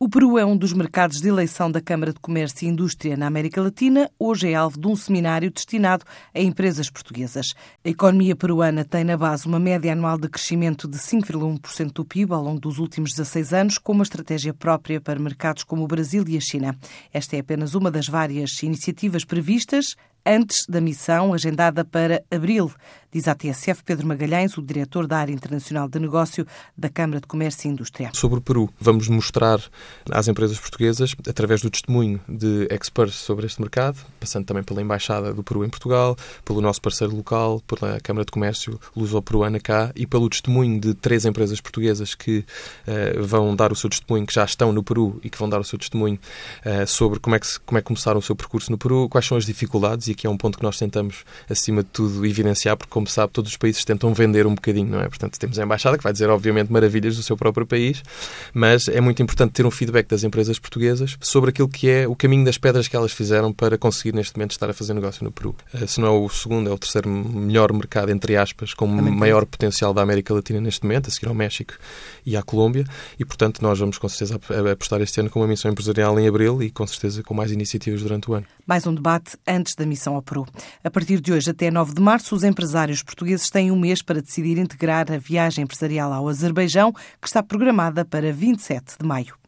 O Peru é um dos mercados de eleição da Câmara de Comércio e Indústria na América Latina. Hoje é alvo de um seminário destinado a empresas portuguesas. A economia peruana tem na base uma média anual de crescimento de 5,1% do PIB ao longo dos últimos 16 anos, com uma estratégia própria para mercados como o Brasil e a China. Esta é apenas uma das várias iniciativas previstas antes da missão agendada para abril, diz à TSF Pedro Magalhães, o diretor da área internacional de negócio da Câmara de Comércio e Indústria. Sobre o Peru, vamos mostrar às empresas portuguesas, através do testemunho de experts sobre este mercado, passando também pela Embaixada do Peru em Portugal, pelo nosso parceiro local, pela Câmara de Comércio Luso-Peruana cá e pelo testemunho de três empresas portuguesas que uh, vão dar o seu testemunho, que já estão no Peru e que vão dar o seu testemunho uh, sobre como é, que, como é que começaram o seu percurso no Peru, quais são as dificuldades e que é um ponto que nós tentamos, acima de tudo, evidenciar, porque, como sabe, todos os países tentam vender um bocadinho, não é? Portanto, temos a Embaixada, que vai dizer, obviamente, maravilhas do seu próprio país, mas é muito importante ter um feedback das empresas portuguesas sobre aquilo que é o caminho das pedras que elas fizeram para conseguir, neste momento, estar a fazer negócio no Peru. Eh, se não é o segundo, é o terceiro melhor mercado, entre aspas, com maior potencial da América Latina neste momento, a seguir ao México e à Colômbia, e, portanto, nós vamos, com certeza, apostar este ano com uma missão empresarial em abril e, com certeza, com mais iniciativas durante o ano. Mais um debate antes da A partir de hoje até 9 de março, os empresários portugueses têm um mês para decidir integrar a viagem empresarial ao Azerbaijão, que está programada para 27 de maio.